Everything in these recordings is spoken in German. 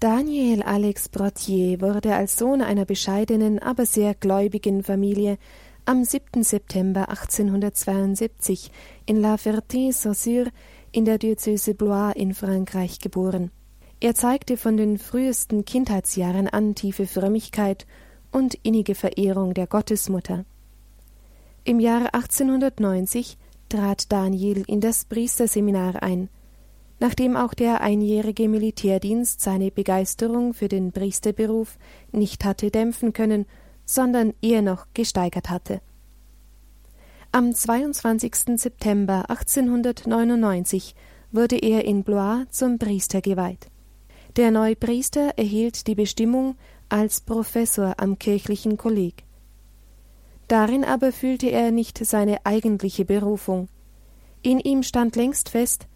Daniel Alex Brottier wurde als Sohn einer bescheidenen, aber sehr gläubigen Familie am 7. September 1872 in La Ferté-Saussure in der Diözese Blois in Frankreich geboren. Er zeigte von den frühesten Kindheitsjahren an tiefe Frömmigkeit und innige Verehrung der Gottesmutter. Im Jahre 1890 trat Daniel in das Priesterseminar ein, nachdem auch der einjährige Militärdienst seine Begeisterung für den Priesterberuf nicht hatte dämpfen können, sondern eher noch gesteigert hatte. Am 22. September 1899 wurde er in Blois zum Priester geweiht. Der neue Priester erhielt die Bestimmung als Professor am kirchlichen Kolleg. Darin aber fühlte er nicht seine eigentliche Berufung. In ihm stand längst fest,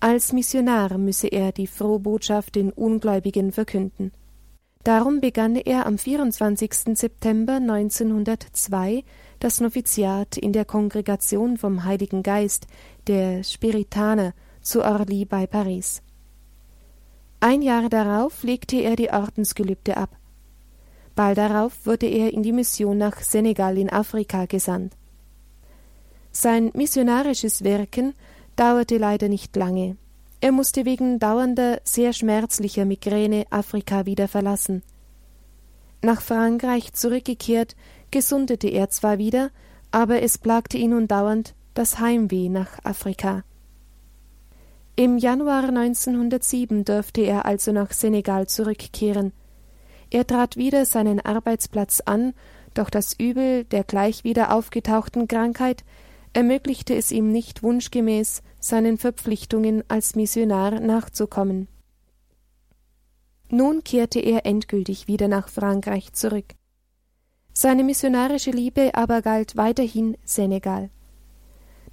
als Missionar müsse er die frohe Botschaft den Ungläubigen verkünden. Darum begann er am 24. September 1902 das Noviziat in der Kongregation vom Heiligen Geist, der Spiritaner, zu Orly bei Paris. Ein Jahr darauf legte er die Ordensgelübde ab. Bald darauf wurde er in die Mission nach Senegal in Afrika gesandt. Sein missionarisches Wirken dauerte leider nicht lange. Er musste wegen dauernder, sehr schmerzlicher Migräne Afrika wieder verlassen. Nach Frankreich zurückgekehrt, gesundete er zwar wieder, aber es plagte ihn nun dauernd das Heimweh nach Afrika. Im Januar 1907 durfte er also nach Senegal zurückkehren. Er trat wieder seinen Arbeitsplatz an, doch das Übel der gleich wieder aufgetauchten Krankheit ermöglichte es ihm nicht wunschgemäß, seinen Verpflichtungen als Missionar nachzukommen. Nun kehrte er endgültig wieder nach Frankreich zurück. Seine missionarische Liebe aber galt weiterhin Senegal.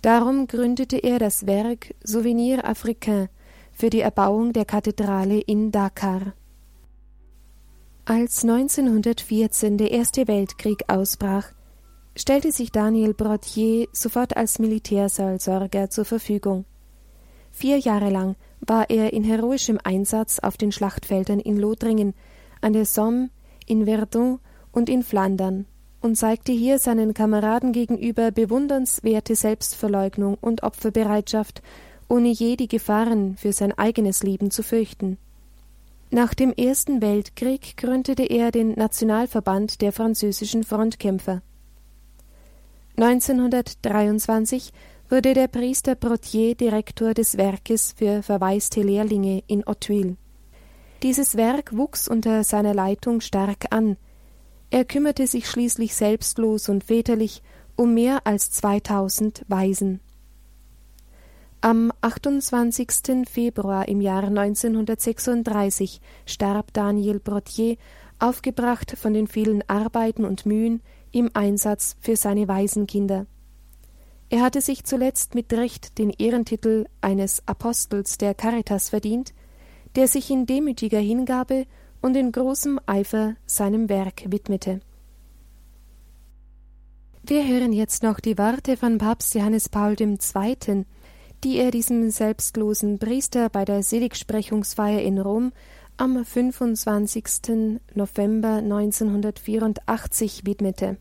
Darum gründete er das Werk Souvenir Africain für die Erbauung der Kathedrale in Dakar. Als 1914 der Erste Weltkrieg ausbrach, stellte sich Daniel Brottier sofort als Militärseelsorger zur Verfügung. Vier Jahre lang war er in heroischem Einsatz auf den Schlachtfeldern in Lothringen, an der Somme, in Verdun und in Flandern und zeigte hier seinen Kameraden gegenüber bewundernswerte Selbstverleugnung und Opferbereitschaft, ohne je die Gefahren für sein eigenes Leben zu fürchten. Nach dem Ersten Weltkrieg gründete er den Nationalverband der französischen Frontkämpfer. 1923 wurde der Priester Brottier Direktor des Werkes für verwaiste Lehrlinge in Ottwil. Dieses Werk wuchs unter seiner Leitung stark an. Er kümmerte sich schließlich selbstlos und väterlich um mehr als 2000 Waisen. Am 28. Februar im Jahre 1936 starb Daniel Brottier, aufgebracht von den vielen Arbeiten und Mühen, im Einsatz für seine Waisenkinder. Er hatte sich zuletzt mit Recht den Ehrentitel eines Apostels der Caritas verdient, der sich in demütiger Hingabe und in großem Eifer seinem Werk widmete. Wir hören jetzt noch die Worte von Papst Johannes Paul II., die er diesem selbstlosen Priester bei der Seligsprechungsfeier in Rom am 25. November 1984 widmete.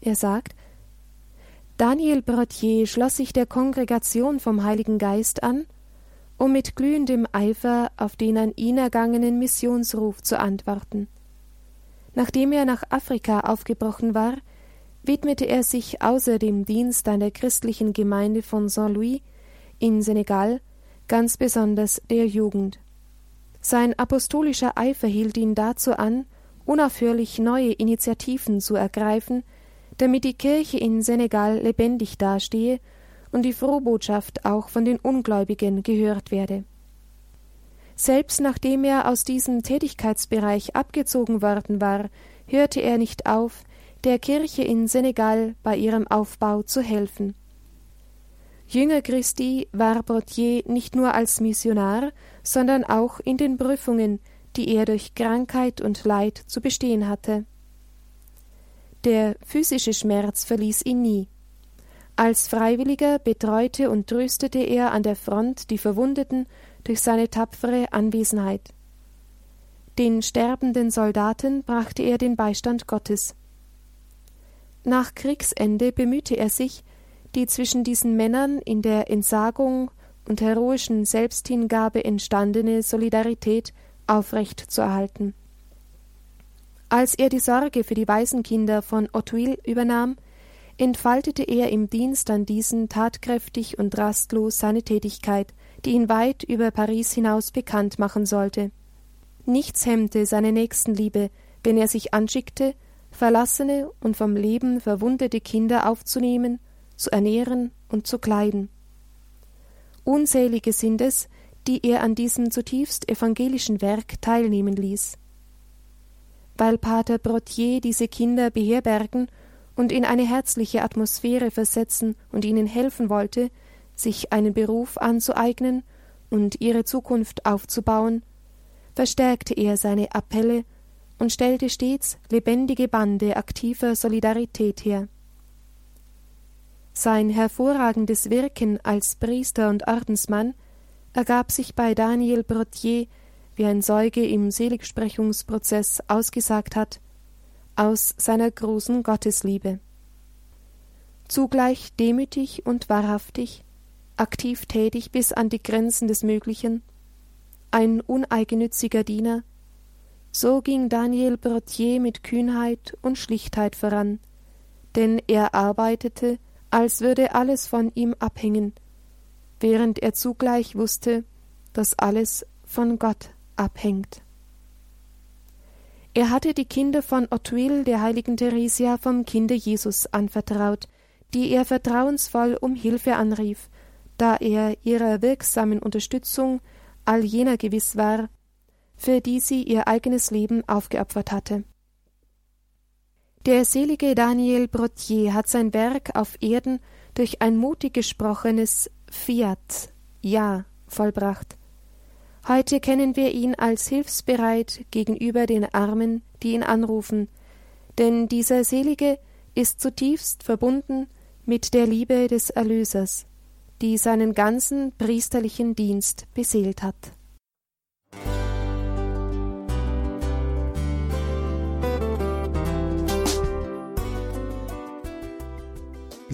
Er sagt, Daniel Brottier schloss sich der Kongregation vom Heiligen Geist an, um mit glühendem Eifer auf den an ihn ergangenen Missionsruf zu antworten. Nachdem er nach Afrika aufgebrochen war, widmete er sich außer dem Dienst an der christlichen Gemeinde von Saint-Louis in Senegal ganz besonders der Jugend. Sein apostolischer Eifer hielt ihn dazu an, unaufhörlich neue Initiativen zu ergreifen, damit die Kirche in Senegal lebendig dastehe und die Frohbotschaft auch von den Ungläubigen gehört werde. Selbst nachdem er aus diesem Tätigkeitsbereich abgezogen worden war, hörte er nicht auf, der Kirche in Senegal bei ihrem Aufbau zu helfen. Jünger Christi war Brottier nicht nur als Missionar, sondern auch in den Prüfungen, die er durch Krankheit und Leid zu bestehen hatte. Der physische Schmerz verließ ihn nie. Als Freiwilliger betreute und tröstete er an der Front die Verwundeten durch seine tapfere Anwesenheit. Den sterbenden Soldaten brachte er den Beistand Gottes. Nach Kriegsende bemühte er sich, die zwischen diesen Männern in der Entsagung und heroischen Selbsthingabe entstandene Solidarität aufrecht zu erhalten. Als er die Sorge für die Waisenkinder von Otwil übernahm, entfaltete er im Dienst an diesen tatkräftig und rastlos seine Tätigkeit, die ihn weit über Paris hinaus bekannt machen sollte. Nichts hemmte seine Nächstenliebe, wenn er sich anschickte, verlassene und vom Leben verwundete Kinder aufzunehmen, zu ernähren und zu kleiden. Unzählige sind es, die er an diesem zutiefst evangelischen Werk teilnehmen ließ. Weil Pater Brottier diese Kinder beherbergen und in eine herzliche Atmosphäre versetzen und ihnen helfen wollte, sich einen Beruf anzueignen und ihre Zukunft aufzubauen, verstärkte er seine Appelle und stellte stets lebendige Bande aktiver Solidarität her. Sein hervorragendes Wirken als Priester und Ordensmann ergab sich bei Daniel Brottier, wie ein Zeuge im Seligsprechungsprozess ausgesagt hat, aus seiner großen Gottesliebe. Zugleich demütig und wahrhaftig, aktiv tätig bis an die Grenzen des Möglichen, ein uneigennütziger Diener, so ging Daniel Brottier mit Kühnheit und Schlichtheit voran, denn er arbeitete, als würde alles von ihm abhängen, während er zugleich wusste, dass alles von Gott abhängt. Er hatte die Kinder von Otwil der heiligen Theresia vom Kinde Jesus anvertraut, die er vertrauensvoll um Hilfe anrief, da er ihrer wirksamen Unterstützung all jener gewiss war, für die sie ihr eigenes Leben aufgeopfert hatte. Der selige Daniel Brottier hat sein Werk auf Erden durch ein mutig gesprochenes Fiat, Ja, vollbracht. Heute kennen wir ihn als hilfsbereit gegenüber den Armen, die ihn anrufen, denn dieser Selige ist zutiefst verbunden mit der Liebe des Erlösers, die seinen ganzen priesterlichen Dienst beseelt hat.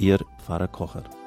Ihr Pfarrer Kocher.